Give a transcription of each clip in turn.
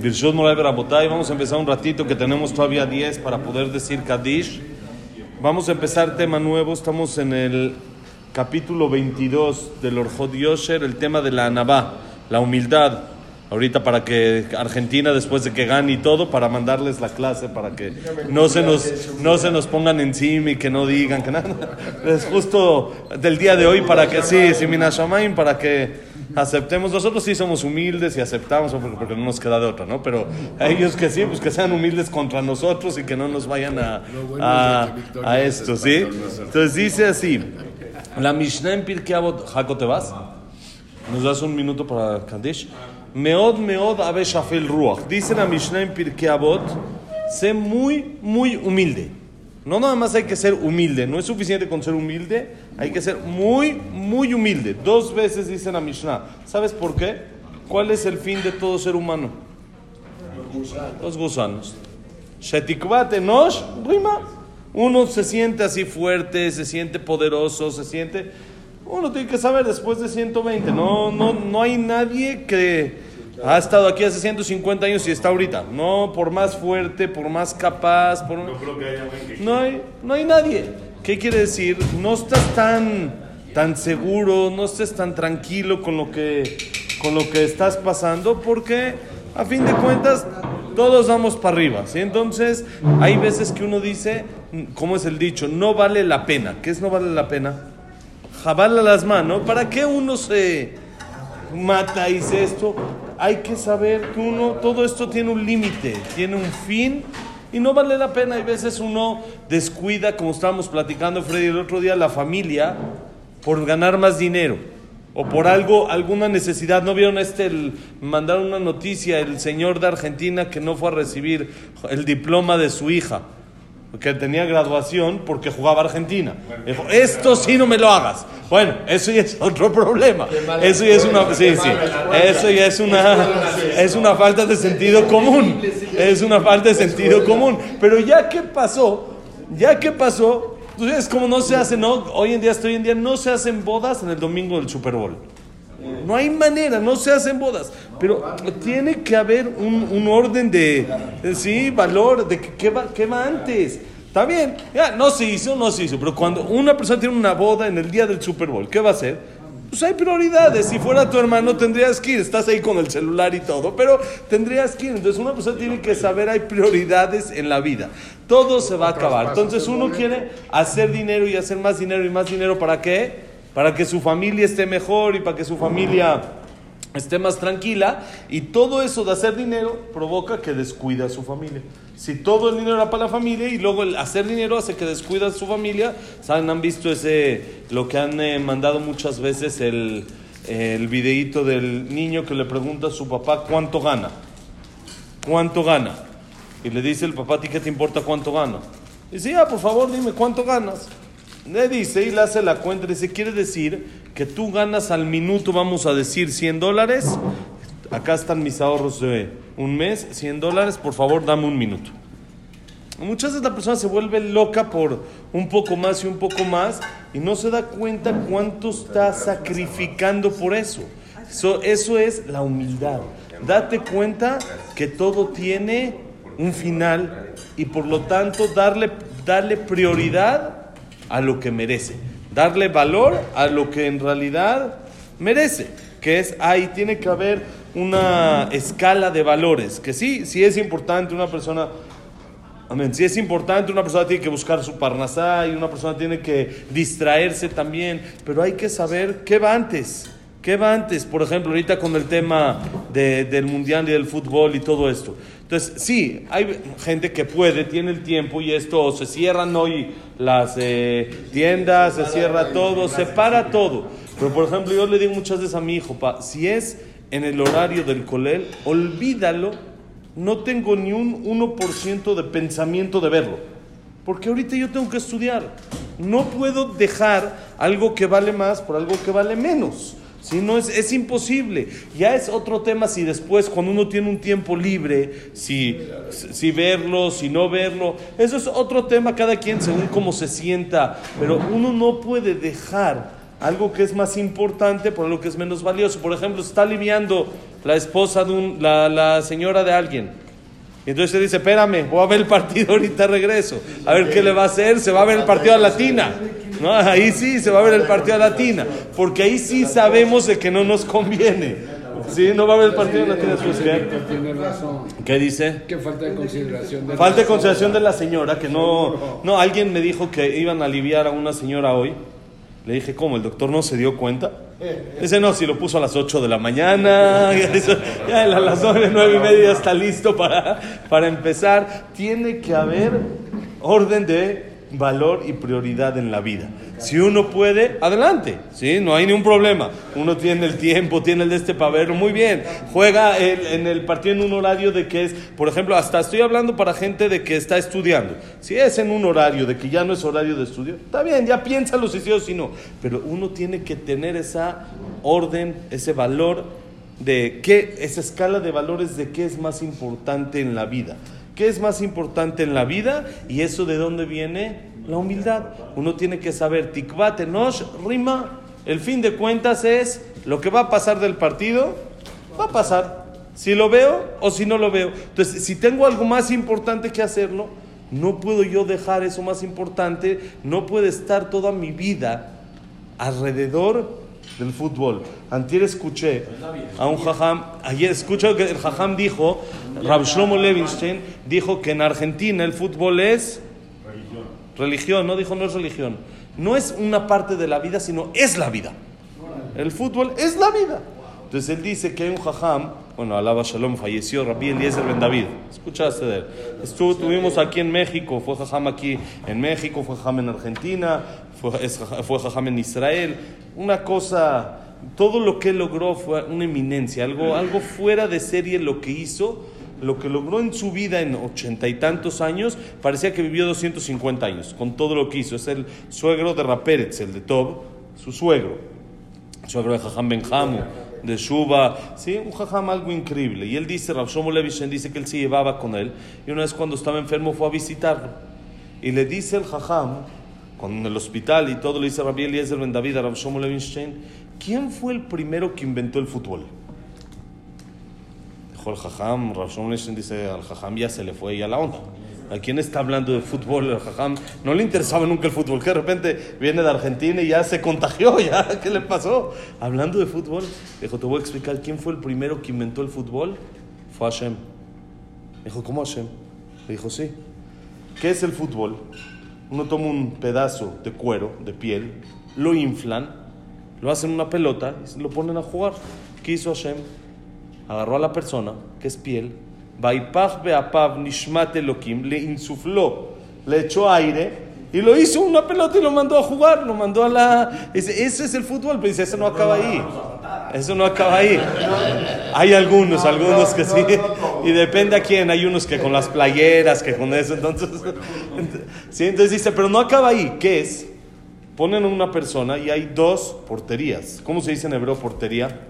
Vamos a empezar un ratito que tenemos todavía 10 para poder decir Kadish. Vamos a empezar tema nuevo, estamos en el capítulo 22 del Orjot Yosher, el tema de la Anabá, la humildad. Ahorita para que Argentina, después de que gane y todo, para mandarles la clase, para que no se nos, no se nos pongan encima y que no digan que nada. Es justo del día de hoy para que sí, Siminashamaim, para que aceptemos. Nosotros sí somos humildes y aceptamos porque, porque no nos queda de otra, ¿no? Pero ellos que sí, pues que sean humildes contra nosotros y que no nos vayan a, a, a esto, ¿sí? Entonces dice así, la Mishnah en Pirkei Avot, Jaco, ¿te vas? ¿Nos das un minuto para Kaddish? Meod, meod, abe shafel ruach. Dice la Mishnah en Pirkei Avot, sé muy, muy humilde. No nada más hay que ser humilde, no es suficiente con ser humilde, hay que ser muy, muy humilde. Dos veces dice la Mishnah. ¿Sabes por qué? ¿Cuál es el fin de todo ser humano? Los gusanos. Shetikvat enosh, rima. Uno se siente así fuerte, se siente poderoso, se siente... Uno tiene que saber después de 120. No, no, no hay nadie que ha estado aquí hace 150 años y está ahorita. No, por más fuerte, por más capaz. Por... No creo que haya alguien que No hay, no hay nadie. ¿Qué quiere decir? No estás tan, tan seguro, no estés tan tranquilo con lo, que, con lo que estás pasando porque a fin de cuentas todos vamos para arriba. ¿sí? Entonces hay veces que uno dice, ¿cómo es el dicho? No vale la pena. ¿Qué es no vale la pena? Jabala las manos. ¿Para qué uno se mata y dice esto? Hay que saber que uno, todo esto tiene un límite, tiene un fin y no vale la pena. Hay veces uno descuida, como estábamos platicando Freddy el otro día, la familia por ganar más dinero o por algo, alguna necesidad. ¿No vieron este? El, mandaron una noticia, el señor de Argentina que no fue a recibir el diploma de su hija, que tenía graduación porque jugaba Argentina. Dijo, esto sí no me lo hagas. Bueno, eso ya es otro problema. Eso ya es una, sí, sí. Eso ya es una, es una falta de sentido común. Es una falta de sentido común. Pero ya que pasó, ya que pasó, entonces como no se hace, no, hoy en día, hasta hoy en día no se hacen bodas en el domingo del Super Bowl. No hay manera, no se hacen bodas. Pero tiene que haber un, un orden de, de, sí, valor, de qué, va, qué va antes. Está bien, ya, no se hizo, no se hizo. Pero cuando una persona tiene una boda en el día del Super Bowl, ¿qué va a hacer? Pues hay prioridades. Si fuera tu hermano, tendrías que ir. Estás ahí con el celular y todo, pero tendrías que ir. Entonces, una persona tiene que saber, hay prioridades en la vida. Todo se va a acabar. Entonces, uno quiere hacer dinero y hacer más dinero y más dinero. ¿Para qué? Para que su familia esté mejor y para que su familia esté más tranquila. Y todo eso de hacer dinero provoca que descuida a su familia. Si todo el dinero era para la familia y luego el hacer dinero hace que descuida a su familia, ¿saben? Han visto ese, lo que han eh, mandado muchas veces, el, el videíto del niño que le pregunta a su papá cuánto gana. ¿Cuánto gana? Y le dice el papá, ¿a ti qué te importa cuánto gana? Y dice, ah, por favor, dime cuánto ganas. Le dice y le hace la cuenta, dice, quiere decir que tú ganas al minuto, vamos a decir, 100 dólares. Acá están mis ahorros de un mes, 100 dólares, por favor, dame un minuto. Muchas veces la persona se vuelve loca por un poco más y un poco más y no se da cuenta cuánto está sacrificando por eso. Eso, eso es la humildad. Date cuenta que todo tiene un final y por lo tanto darle, darle prioridad a lo que merece. Darle valor a lo que en realidad merece. Que es ahí, tiene que haber una escala de valores. Que sí, sí es importante una persona Amén. Si es importante, una persona tiene que buscar su parnasá y una persona tiene que distraerse también, pero hay que saber qué va antes. ¿Qué va antes? Por ejemplo, ahorita con el tema de, del mundial y del fútbol y todo esto. Entonces, sí, hay gente que puede, tiene el tiempo y esto, se cierran hoy las eh, tiendas, se cierra todo, se para todo. Pero, por ejemplo, yo le digo muchas veces a mi hijo, pa, si es en el horario del colel, olvídalo no tengo ni un 1% de pensamiento de verlo. Porque ahorita yo tengo que estudiar. No puedo dejar algo que vale más por algo que vale menos. Si no es, es imposible. Ya es otro tema si después, cuando uno tiene un tiempo libre, si, si verlo, si no verlo. Eso es otro tema, cada quien según cómo se sienta. Pero uno no puede dejar algo que es más importante por algo que es menos valioso. Por ejemplo, está aliviando la esposa de un, la, la señora de alguien. Y entonces se dice, espérame, voy a ver el partido, ahorita regreso. A ver qué le va a hacer, se va a ver el partido a Latina. ¿No? Ahí sí se va a ver el partido a Latina. Porque ahí sí sabemos de que no nos conviene. Sí, no va a haber el partido a Latina después. ¿Qué? Tiene razón. ¿Qué dice? Que falta de consideración de Falta de consideración de la señora, que no... No, alguien me dijo que iban a aliviar a una señora hoy. Le dije, ¿cómo? ¿El doctor no se dio cuenta? Dice, no, si lo puso a las 8 de la mañana, ya a las 9, 9 y media está listo para, para empezar. Tiene que haber orden de valor y prioridad en la vida. Si uno puede, adelante, ¿sí? No hay ningún problema. Uno tiene el tiempo, tiene el de este para verlo, muy bien. Juega el- en el partido en un horario de que es, por ejemplo, hasta estoy hablando para gente de que está estudiando. Si es en un horario de que ya no es horario de estudio, está bien, ya piénsalo si sí o si no. Pero uno tiene que tener esa orden, ese valor de qué, esa escala de valores de qué es más importante en la vida. ¿Qué es más importante en la vida? Y eso de dónde viene la humildad. Uno tiene que saber, tikvat enosh rima. El fin de cuentas es lo que va a pasar del partido, va a pasar. Si lo veo o si no lo veo. Entonces, si tengo algo más importante que hacerlo, no puedo yo dejar eso más importante. No puede estar toda mi vida alrededor del fútbol. Antier escuché a un jajam, ayer escuché que el jajam dijo, Rab Shlomo Levinstein dijo que en Argentina el fútbol es religión, no dijo no es religión. No es una parte de la vida, sino es la vida. El fútbol es la vida. Entonces él dice que hay un jajam, bueno, alaba Shalom, falleció Rabbi Eliezer Ben David. Escuchaste de él. Estuvo, aquí en México, fue jajam aquí en México, fue jajam en Argentina, fue, fue jajam en Israel. Una cosa, todo lo que logró fue una eminencia, algo, algo fuera de serie lo que hizo. Lo que logró en su vida en ochenta y tantos años, parecía que vivió 250 años, con todo lo que hizo. Es el suegro de Raperetz, el de Tob, su suegro suegro de Jajam Benjamu, de Shuba, ¿sí? un Jajam algo increíble. Y él dice, Rav Shlomo Levishen dice que él se llevaba con él, y una vez cuando estaba enfermo fue a visitarlo. Y le dice el Jajam, con el hospital y todo, le dice Rabbi Eliezer Ben David a Rav ¿quién fue el primero que inventó el fútbol? Dijo el Jajam, Rav Shlomo dice, al Jajam ya se le fue ya la onda. ¿A quién está hablando de fútbol? No le interesaba nunca el fútbol, que de repente viene de Argentina y ya se contagió, ya, ¿qué le pasó? Hablando de fútbol, dijo, te voy a explicar quién fue el primero que inventó el fútbol. Fue Hashem. Dijo, ¿cómo Hashem? Le dijo, sí. ¿Qué es el fútbol? Uno toma un pedazo de cuero, de piel, lo inflan, lo hacen una pelota y lo ponen a jugar. ¿Qué hizo Hashem? Agarró a la persona, que es piel, Vaipach beapav nishmat elokim, le insufló, le echó aire y lo hizo una pelota y lo mandó a jugar, lo mandó a la... Dice, ese es el fútbol, pero dice, eso no acaba ahí. Eso no acaba ahí. Hay algunos, algunos que sí. Y depende a quién. Hay unos que con las playeras, que con eso. Entonces, sí, entonces dice, pero no acaba ahí. ¿Qué es? Ponen una persona y hay dos porterías. ¿Cómo se dice en hebreo portería?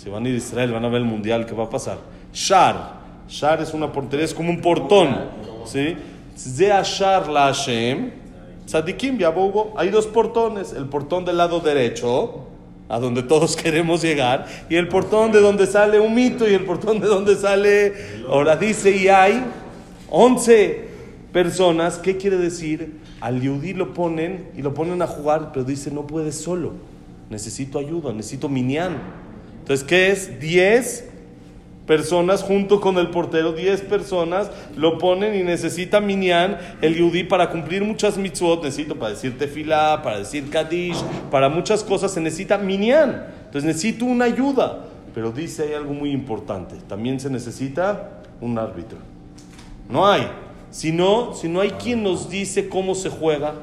Si van a ir a Israel, van a ver el mundial, ¿qué va a pasar? Shar. Shar es una portería, es como un portón. ¿Sí? Zea Shar la Hashem. Tzadikim, Yabobo. Hay dos portones. El portón del lado derecho, a donde todos queremos llegar, y el portón de donde sale un mito, y el portón de donde sale. Ahora dice, y hay 11 personas. ¿Qué quiere decir? Al Yudí lo ponen y lo ponen a jugar, pero dice, no puedes solo. Necesito ayuda, necesito minyan. Entonces, ¿qué es? 10 personas junto con el portero, 10 personas lo ponen y necesita minyan el yudí para cumplir muchas mitzvot, necesito para decir tefilá, para decir kadish, para muchas cosas se necesita minyan. Entonces necesito una ayuda, pero dice hay algo muy importante, también se necesita un árbitro. No hay. Si no, si no hay quien nos dice cómo se juega,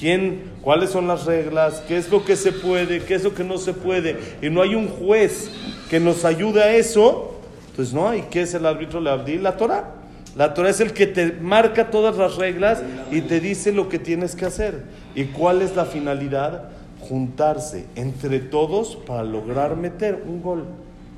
quién, cuáles son las reglas, qué es lo que se puede, qué es lo que no se puede, y no hay un juez que nos ayude a eso, pues no hay. ¿Qué es el árbitro? Le abdí la Torah. La Torah es el que te marca todas las reglas y te dice lo que tienes que hacer. ¿Y cuál es la finalidad? Juntarse entre todos para lograr meter un gol.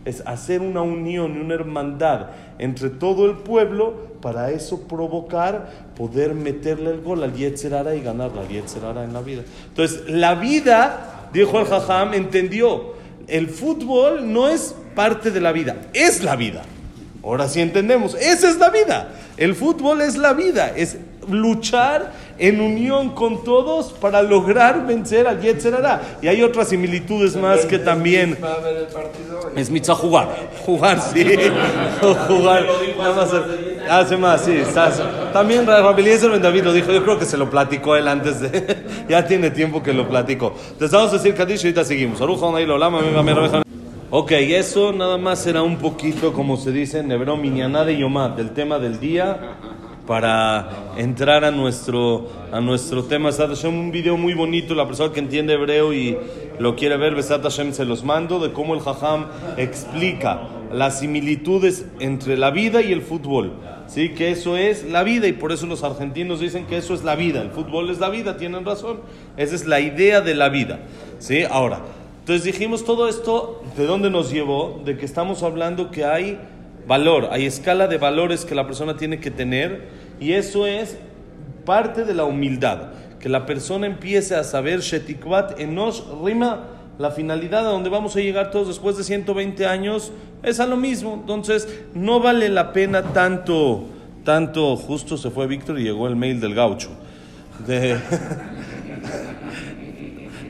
Es hacer una unión y una hermandad entre todo el pueblo para eso provocar, poder meterle el gol al Yetzerara y ganar la Yetzerara en la vida. Entonces, la vida, dijo el Jajam, entendió. el fútbol no es parte de la vida, es la vida. Ahora sí entendemos, esa es la vida. El fútbol es la vida, es luchar en unión con todos para lograr vencer al Yetzerara. Y hay otras similitudes más que también es mitzvah jugar. Jugar, sí. jugar. Nada más. Hace más, sí. También Rabbi Eliezer Ben David lo dijo. Yo creo que se lo platicó él antes de. ya tiene tiempo que lo platicó. Entonces vamos a decir Kadish y ahorita seguimos. Ok, eso nada más era un poquito, como se dice en hebreo, Minyaná de Yomat, del tema del día, para entrar a nuestro, a nuestro tema. Besat Hashem, un video muy bonito, la persona que entiende hebreo y lo quiere ver, Besat Hashem se los mando, de cómo el Jajam explica las similitudes entre la vida y el fútbol. Sí, que eso es la vida y por eso los argentinos dicen que eso es la vida. El fútbol es la vida, tienen razón. Esa es la idea de la vida. Sí, ahora. Entonces dijimos todo esto, ¿de dónde nos llevó? De que estamos hablando que hay valor, hay escala de valores que la persona tiene que tener y eso es parte de la humildad, que la persona empiece a saber Shetikvat Enosh Rima, la finalidad a donde vamos a llegar todos después de 120 años es a lo mismo, entonces no vale la pena tanto, tanto, justo se fue Víctor y llegó el mail del gaucho. De-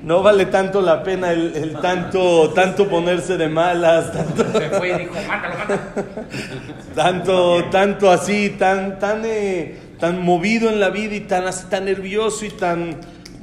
no vale tanto la pena el, el tanto, tanto ponerse de malas, tanto, Se fue y dijo, mátalo, mátalo. tanto, tanto así, tan, tan, eh, tan movido en la vida y tan así, tan nervioso y tan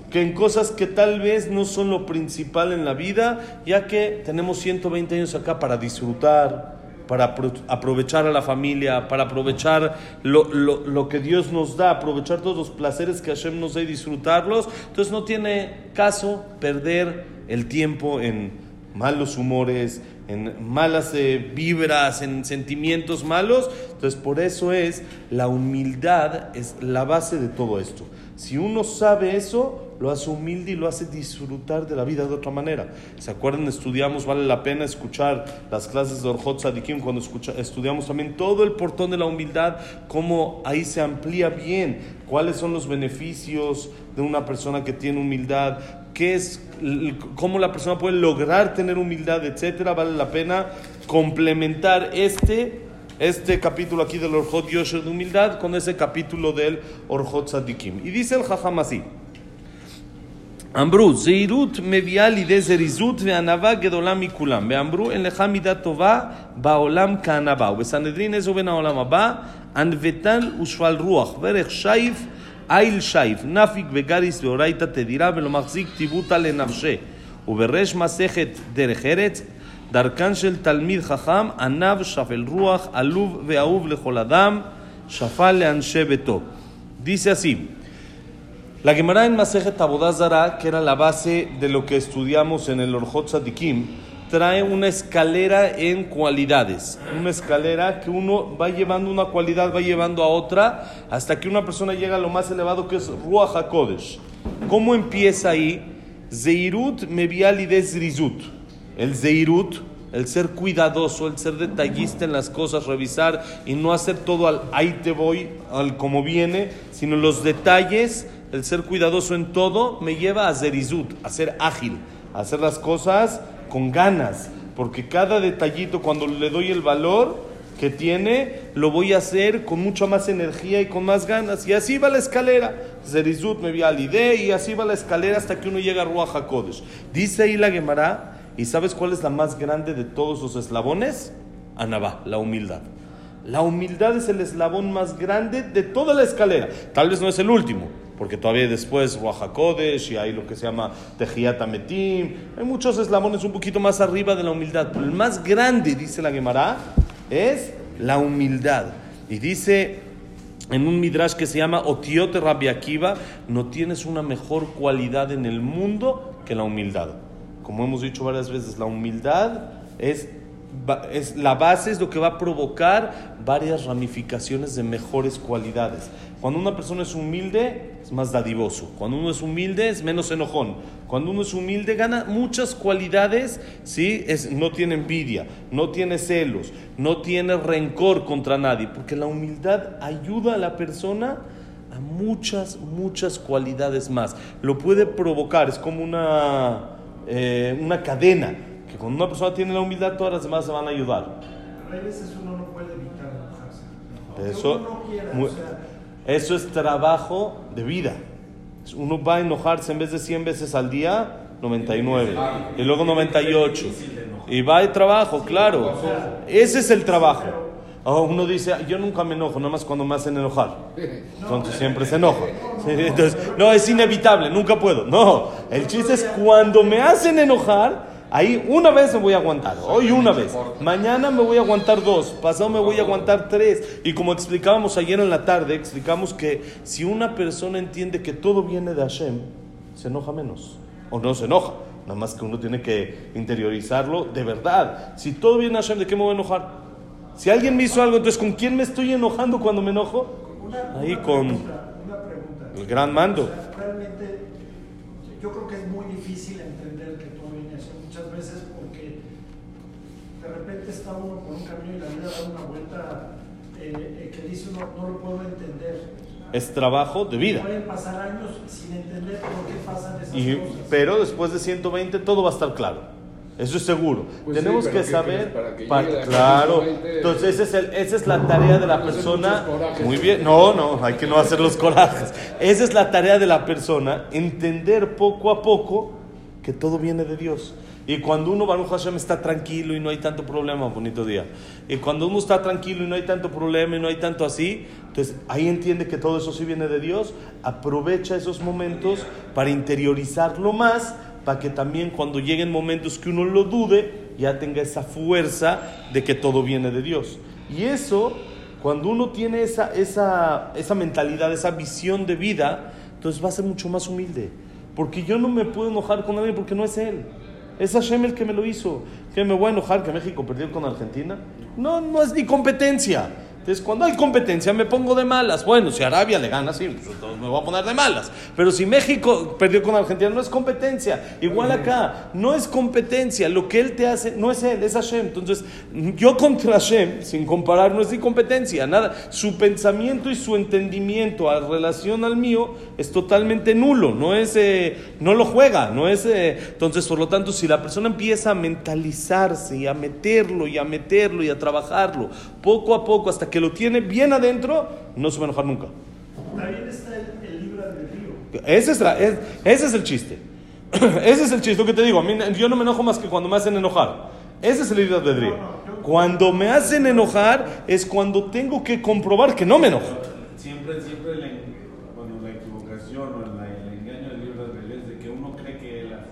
que en cosas que tal vez no son lo principal en la vida, ya que tenemos 120 años acá para disfrutar, para apro- aprovechar a la familia, para aprovechar lo, lo- lo que Dios nos da, aprovechar todos los placeres que Hashem nos da y disfrutarlos. Entonces no tiene caso perder el tiempo en malos humores, en malas eh, vibras, en sentimientos malos. Entonces por eso es la humildad es la base de todo esto. Si uno sabe eso, lo hace humilde y lo hace disfrutar de la vida de otra manera. ¿Se acuerdan? Estudiamos, vale la pena escuchar las clases de Orjot Sadikim cuando escucha- estudiamos también todo el portón de la humildad, cómo ahí se amplía bien, cuáles son los beneficios de una persona que tiene humildad, qué es, cómo la persona puede lograr tener humildad, etcétera. Vale la pena complementar este este capítulo aquí del Orjot Yosher de humildad con ese capítulo del Orjot Sadikim. Y dice el Jajam así. אמרו, זהירות מביאה לידי זריזות וענווה גדולה מכולם. ואמרו, אין לך מידה טובה בעולם כענווה. ובסנהדרין איזו בין העולם הבא, ענוותן ושפל רוח, ורך שייף, איל שייף, נפיק וגריס ואורייתא תדירה, ולא מחזיק טיבותא לנפשה. ובריש מסכת דרך ארץ, דרכן של תלמיד חכם, ענב, שפל רוח, עלוב ואהוב לכל אדם, שפל לאנשי ביתו. Dice así, la Gemara en Masejet Abodazara, que era la base de lo que estudiamos en el Orjot Sadikim, trae una escalera en cualidades. Una escalera que uno va llevando una cualidad, va llevando a otra, hasta que una persona llega a lo más elevado que es Ruach HaKodesh. ¿Cómo empieza ahí? Zeirut mevial y desrizut. El Zeirut, el ser cuidadoso, el ser detallista en las cosas, revisar y no hacer todo al ahí te voy, al como viene, sino los detalles, el ser cuidadoso en todo, me lleva a Zerizut, a ser ágil, a hacer las cosas con ganas, porque cada detallito, cuando le doy el valor que tiene, lo voy a hacer con mucha más energía y con más ganas. Y así va la escalera. Zerizut me vi al ide y así va la escalera hasta que uno llega a Ruach HaKodesh. Dice ahí la Gemara, ¿y sabes cuál es la más grande de todos los eslabones? Anabá, la humildad. La humildad es el eslabón más grande de toda la escalera. Tal vez no es el último, porque todavía después Ruach HaKodesh y hay lo que se llama Tehiyat Ametim. Hay muchos eslabones un poquito más arriba de la humildad, pero el más grande, dice la Gemara, es la humildad. Y dice en un midrash que se llama Otiote Rabbi Akiva, no tienes una mejor cualidad en el mundo que la humildad. Como hemos dicho varias veces, la humildad es, es la base, es lo que va a provocar varias ramificaciones de mejores cualidades. Cuando una persona es humilde, es más dadivoso. Cuando uno es humilde, es menos enojón. Cuando uno es humilde, gana muchas cualidades, ¿sí? Es, no tiene envidia, no tiene celos, no tiene rencor contra nadie, porque la humildad ayuda a la persona a muchas, muchas cualidades más. Lo puede provocar, es como una, eh, una cadena. Que cuando una persona tiene la humildad, todas las demás se van a ayudar. Pero hay veces uno no puede evitar enojarse. Aunque Eso, uno no quiera, o sea, eso es trabajo de vida. Uno va a enojarse en vez de 100 veces al día, 99. Y luego 98. Y va de trabajo, claro. Ese es el trabajo. Ahora uno dice, yo nunca me enojo, nada más cuando me hacen enojar. Entonces siempre se enoja. Entonces, no, es inevitable, nunca puedo. No, el chiste es cuando me hacen enojar, ahí una vez me voy a aguantar. Hoy una vez. Mañana me voy a aguantar dos. Pasado me voy a aguantar tres. Y como explicábamos ayer en la tarde, explicamos que si una persona entiende que todo viene de Hashem, se enoja menos. O no se enoja. Nada más que uno tiene que interiorizarlo de verdad. Si todo viene de Hashem, ¿de qué me voy a enojar? Si alguien me hizo algo, entonces ¿con quién me estoy enojando cuando me enojo? Ahí con el gran mando. O sea, realmente, yo creo que es muy difícil entender que todo viene así muchas veces porque de repente está uno por un camino y la vida da una vuelta eh, eh, que dice uno, no lo puedo entender. Es trabajo de vida. Pueden pasar años sin entender por qué pasan esas Y- cosas. pero después de 120 todo va a estar claro. Eso es seguro. Pues sí, Tenemos pero que ¿qué saber. Para que pa- llegue a claro. 120. Entonces ese es el- esa es la tarea de la persona. Muy bien. No, no, hay que no hacer los corajes. Esa es la tarea de la persona. Entender poco a poco que todo viene de Dios. Y cuando uno, Baruch Hashem, está tranquilo y no hay tanto problema, bonito día. Y cuando uno está tranquilo y no hay tanto problema y no hay tanto así, entonces ahí entiende que todo eso sí viene de Dios, aprovecha esos momentos para interiorizarlo más, para que también cuando lleguen momentos que uno lo dude, ya tenga esa fuerza de que todo viene de Dios. Y eso, cuando uno tiene esa, esa, esa mentalidad, esa visión de vida, entonces va a ser mucho más humilde. Porque yo no me puedo enojar con nadie porque no es él. Es Hashem que me lo hizo. ¿Que me voy a enojar que México perdió con Argentina? No, no es ni competencia. Entonces, cuando hay competencia, me pongo de malas. Bueno, si Arabia le gana, sí, pues me voy a poner de malas. Pero si México perdió con Argentina, no es competencia. Igual acá, no es competencia. Lo que él te hace, no es él, es Hashem. Entonces, yo contra Hashem, sin comparar, no es ni competencia. Nada. Su pensamiento y su entendimiento a relación al mío es totalmente nulo. No es, eh, no lo juega. No es, eh, entonces, por lo tanto, si la persona empieza a mentalizarse y a meterlo y a meterlo y a trabajarlo poco a poco hasta que lo tiene bien adentro, no se va a enojar nunca. También está el, el libre albedrío. Ese es, la- es- ese es el chiste. Ese es el chiste lo que te digo. A mí, yo no me enojo más que cuando me hacen enojar. Ese es el libre albedrío. Cuando me hacen enojar es cuando tengo que comprobar que no me enojo. Siempre, siempre la, bueno, la equivocación o la- el engaño del libro al revés de que uno cree que él hace.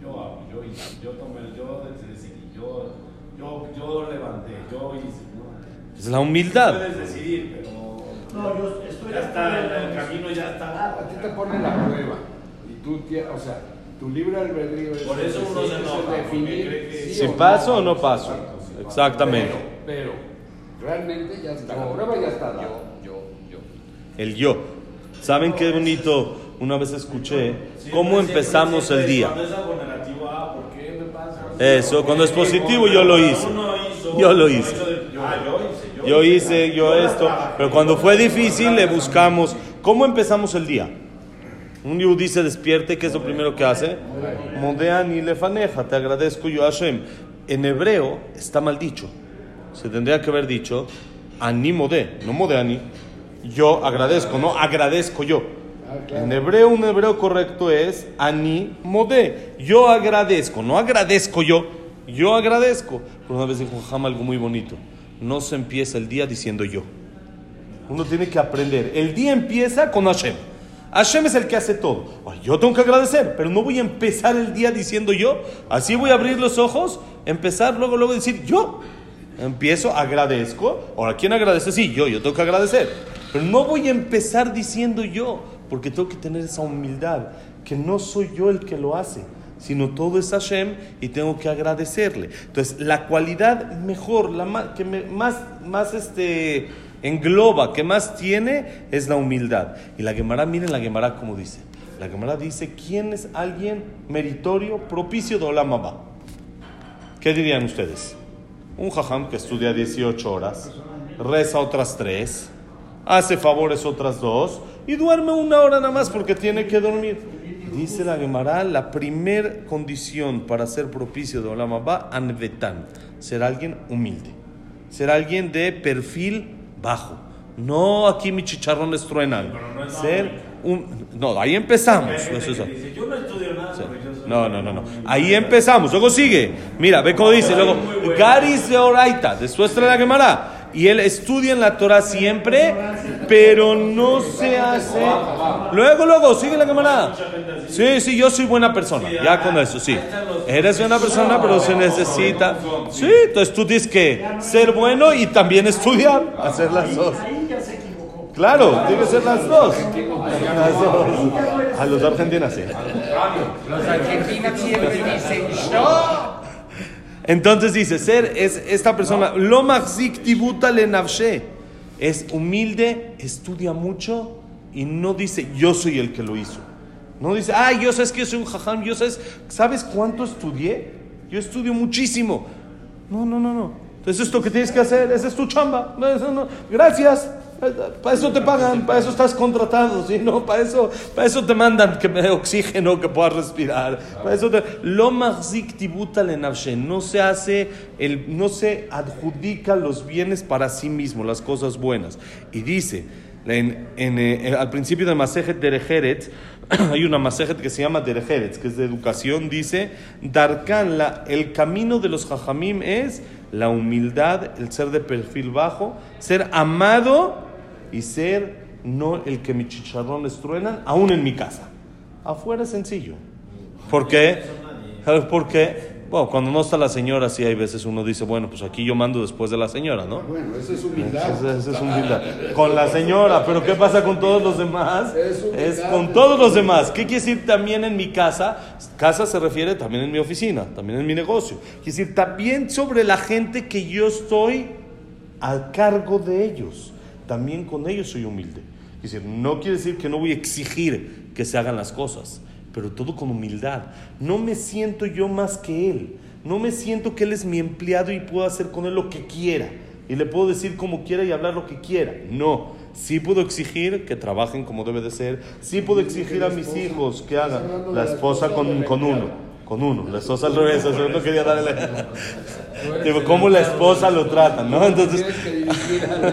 Yo hago, yo hice, yo tomé, yo decidí, yo, yo, yo levanté, yo hice. ¿no? Es la humildad. Puedes decidir, pero No, yo estoy ya está, el, camino ya está A dado. ti te ponen la prueba. Y tú, o sea, tu libre albedrío es. Por eso uno se el enoja, definir que- Si paso o no paso. Exactamente. Pero, pero realmente ya está. La prueba ya está dada. El yo. ¿Saben qué bonito? Una vez escuché cómo Siempre, empezamos siempre, el día. Cuando es algo negativo, ah, ¿por qué me pasa? Eso, cuando es positivo, yo lo hice. Yo lo hice. Yo hice, Yo esto. Pero cuando fue difícil, le buscamos. ¿Cómo empezamos el día? Un yudí se despierte, ¿qué es lo primero que hace? Modean y lefaneja, te agradezco yo Hashem. En hebreo está mal dicho. Se tendría que haber dicho ani modé, no modeani. Yo agradezco, no agradezco yo. En hebreo, un hebreo correcto es ani modé. Yo agradezco, no agradezco yo. Yo agradezco. Pero una vez dijo Jama algo muy bonito. No se empieza el día diciendo yo. Uno tiene que aprender. El día empieza con Hashem. Hashem es el que hace todo. Yo tengo que agradecer, pero no voy a empezar el día diciendo yo. Así voy a abrir los ojos, empezar luego, luego decir yo. Empiezo, agradezco. Ahora, ¿quién agradece? Sí, yo, yo tengo que agradecer. Pero no voy a empezar diciendo yo, porque tengo que tener esa humildad, que no soy yo el que lo hace, sino todo es Hashem y tengo que agradecerle. Entonces, la cualidad mejor, la que más, más este, engloba, que más tiene, es la humildad. Y la Gemara, miren la Gemara como dice. La Gemara dice, ¿quién es alguien meritorio, propicio de Olam Abba? ¿Qué dirían ustedes? Un jajam que estudia 18 horas, reza otras 3, hace favores otras 2 y duerme una hora nada más porque tiene que dormir. Dice la Gemara, la primer condición para ser propicio de Olam Abba, anvetan, ser alguien humilde, ser alguien de perfil bajo. No aquí mis chicharrones truenan. Pero no es ser un, no, ahí empezamos. Dice, yo no estudio nada, soy no, no, no, no. Ahí empezamos. Luego sigue. Mira, ve cómo dice. Luego, Garis de Oraita. Después trae la Gemara. Y él estudia en la Torah siempre, pero no se hace. Luego, luego, sigue la Gemara. Sí, sí, yo soy buena persona. Ya con eso, sí. Eres buena persona, pero se necesita. Sí, entonces tú tienes que ser bueno y también estudiar. Hacer las dos. Claro, tiene que ser las dos. Las dos. A los argentinos sí. Los argentinos siempre dicen, no. Entonces dice, ser es esta persona, lo tibuta le. Es humilde, estudia mucho y no dice, yo soy el que lo hizo. No dice, ah, yo sabes que soy un jajam, yo sabes, ¿sabes cuánto estudié? Yo estudio muchísimo. No, no, no, no. Entonces esto que tienes que hacer, esa es tu chamba. No, eso no. Gracias. Para eso te pagan, para eso estás contratado, ¿sí? No, para eso, para eso te mandan que me oxígeno, que puedas respirar. Para eso te... Lo tibuta. No se hace, el, no se adjudica los bienes para sí mismo, las cosas buenas. Y dice, en, en, eh, al principio de Masejet Derejeret, hay una Masejet que se llama Derejeret, que es de educación, dice, Darkan, la, el camino de los Jajamim es la humildad, el ser de perfil bajo, ser amado y ser no el que mis chicharrones truenan, aún en mi casa. Afuera es sencillo. ¿Por qué? ¿Sabes por qué? Bueno, cuando no está la señora, sí hay veces uno dice, bueno, pues aquí yo mando después de la señora, ¿no? Bueno, eso es humildad. Esa esa es humildad. Con la señora, pero ¿qué pasa con todos los demás? Es con todos los demás. ¿Qué quiere decir también en mi casa? Casa se refiere también en mi oficina, también en mi negocio. Quiere decir también sobre la gente que yo estoy a cargo de ellos. También con ellos soy humilde. Quiere decir, no quiere decir que no voy a exigir que se hagan las cosas, pero todo con humildad. No me siento yo más que él. No me siento que él es mi empleado y puedo hacer con él lo que quiera. Y le puedo decir como quiera y hablar lo que quiera. No. Sí puedo exigir que trabajen como debe de ser. Sí puedo exigir a mis hijos que hagan. La esposa con, con uno. Con uno. La esposa al revés. Eso no quería darle. Tipo, cómo la esposa lo trata, ¿no? Entonces, la-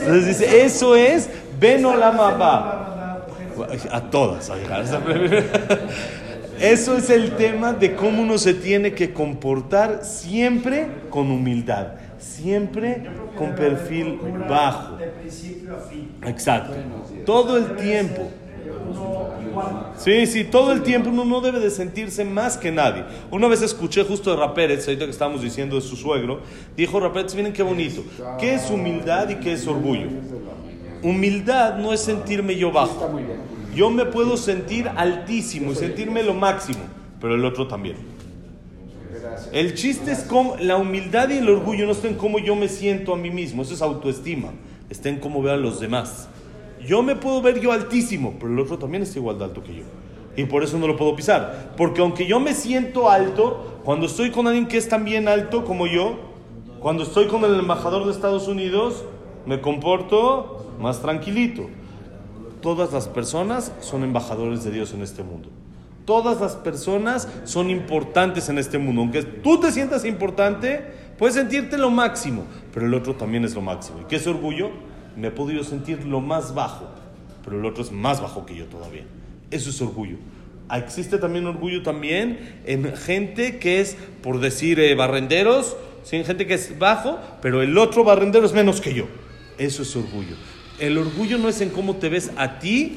entonces dice, eso es Ben Olam Abba. A todas, a. Eso es el tema de cómo uno se tiene que comportar siempre con humildad, siempre con perfil bajo. De principio a fin. Exacto. Todo el tiempo. Sí, sí, todo el tiempo uno no debe de sentirse más que nadie. Una vez escuché justo de Rapérez, ahorita que estábamos diciendo de su suegro, dijo Rapérez, miren qué bonito, ¿qué es humildad y qué es orgullo? Humildad no es sentirme yo bajo. Yo me puedo sentir altísimo y sentirme lo máximo, pero el otro también. El chiste es cómo la humildad y el orgullo no está en cómo yo me siento a mí mismo, eso es autoestima, está en cómo veo a los demás. Yo me puedo ver yo altísimo, pero el otro también está igual de alto que yo. Y por eso no lo puedo pisar. Porque aunque yo me siento alto, cuando estoy con alguien que es también alto como yo, cuando estoy con el embajador de Estados Unidos, me comporto más tranquilito. Todas las personas son embajadores de Dios en este mundo. Todas las personas son importantes en este mundo. Aunque tú te sientas importante, puedes sentirte lo máximo, pero el otro también es lo máximo. ¿Y qué es orgullo? Me he podido sentir lo más bajo, pero el otro es más bajo que yo todavía. Eso es orgullo. Ah, Existe también orgullo también en gente que es, por decir, eh, barrenderos, sí, en gente que es bajo, pero el otro barrendero es menos que yo. Eso es orgullo. El orgullo no es en cómo te ves a ti,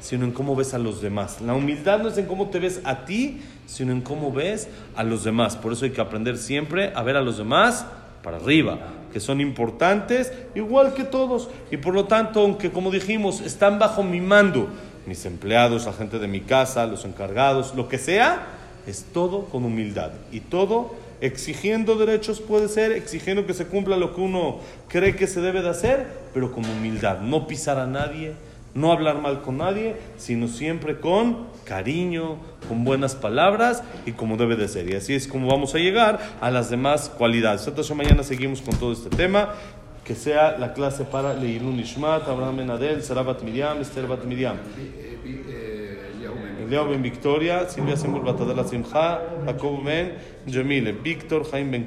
sino en cómo ves a los demás. La humildad no es en cómo te ves a ti, sino en cómo ves a los demás. Por eso hay que aprender siempre a ver a los demás para arriba, que son importantes igual que todos. Y por lo tanto, aunque como dijimos, están bajo mi mando, mis empleados, la gente de mi casa, los encargados, lo que sea, es todo con humildad. Y todo exigiendo derechos puede ser, exigiendo que se cumpla lo que uno cree que se debe de hacer, pero con humildad. No pisar a nadie, no hablar mal con nadie, sino siempre con cariño, con buenas palabras y como debe de ser. Y así es como vamos a llegar a las demás cualidades. Entonces mañana seguimos con todo este tema. Que sea la clase para Leilun Ishmat, Abraham Benadel, Sarabat Miriam, Esther Bat Miriam. Eh, Yahumen. Eliao Ben Victoria, Silvia Semul Batadela Simcha, Jacob Ben Jemile, Víctor, Jaime Ben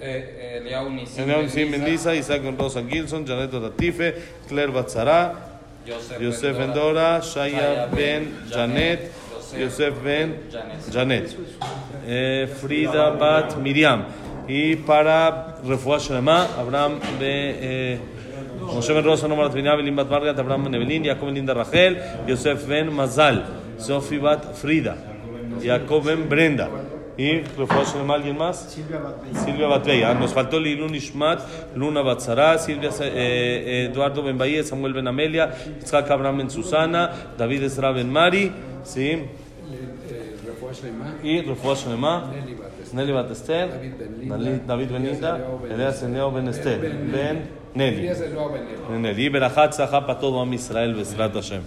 Ben Eh, Eliau Nisim Lisa, Isaac Rosa Gilson, Janet Latife, Claire Batzara, Yosef Ben Dora, Shaya Ben Janet, Yosef Ben Janet, Eh, Frida Bat Miriam. Y para Refuah Shalema, Abraham de eh, Moshe Ben Rosa, Nomar Tvinia, Belim Bat Margat, Abraham Ben Evelyn, Jacob Ben Linda Rachel, Yosef Ben Mazal, Sofi Bat Frida, Jacob Ben Brenda. Y Refuah Shalema, ¿alguien más? Silvia Batbey. Silvia Batveya. Nos faltó Lilun Ishmat, Luna Batzara, Silvia, eh, eh, Eduardo Ben Baye, Samuel Ben Amelia, Itzhak Abraham Ben Susana, David Ezra Ben Mari, ¿sí? Eh, Refuah Shlema, y Refuah Shalema, Nelly Bates. Nelly Bat Esther, David Ben Linda, Dali- David Ben Linda, Elías Eliao Ben Eliao Ben Nelly. Nelly. Y para todo Am Israel, Bezrat Hashem.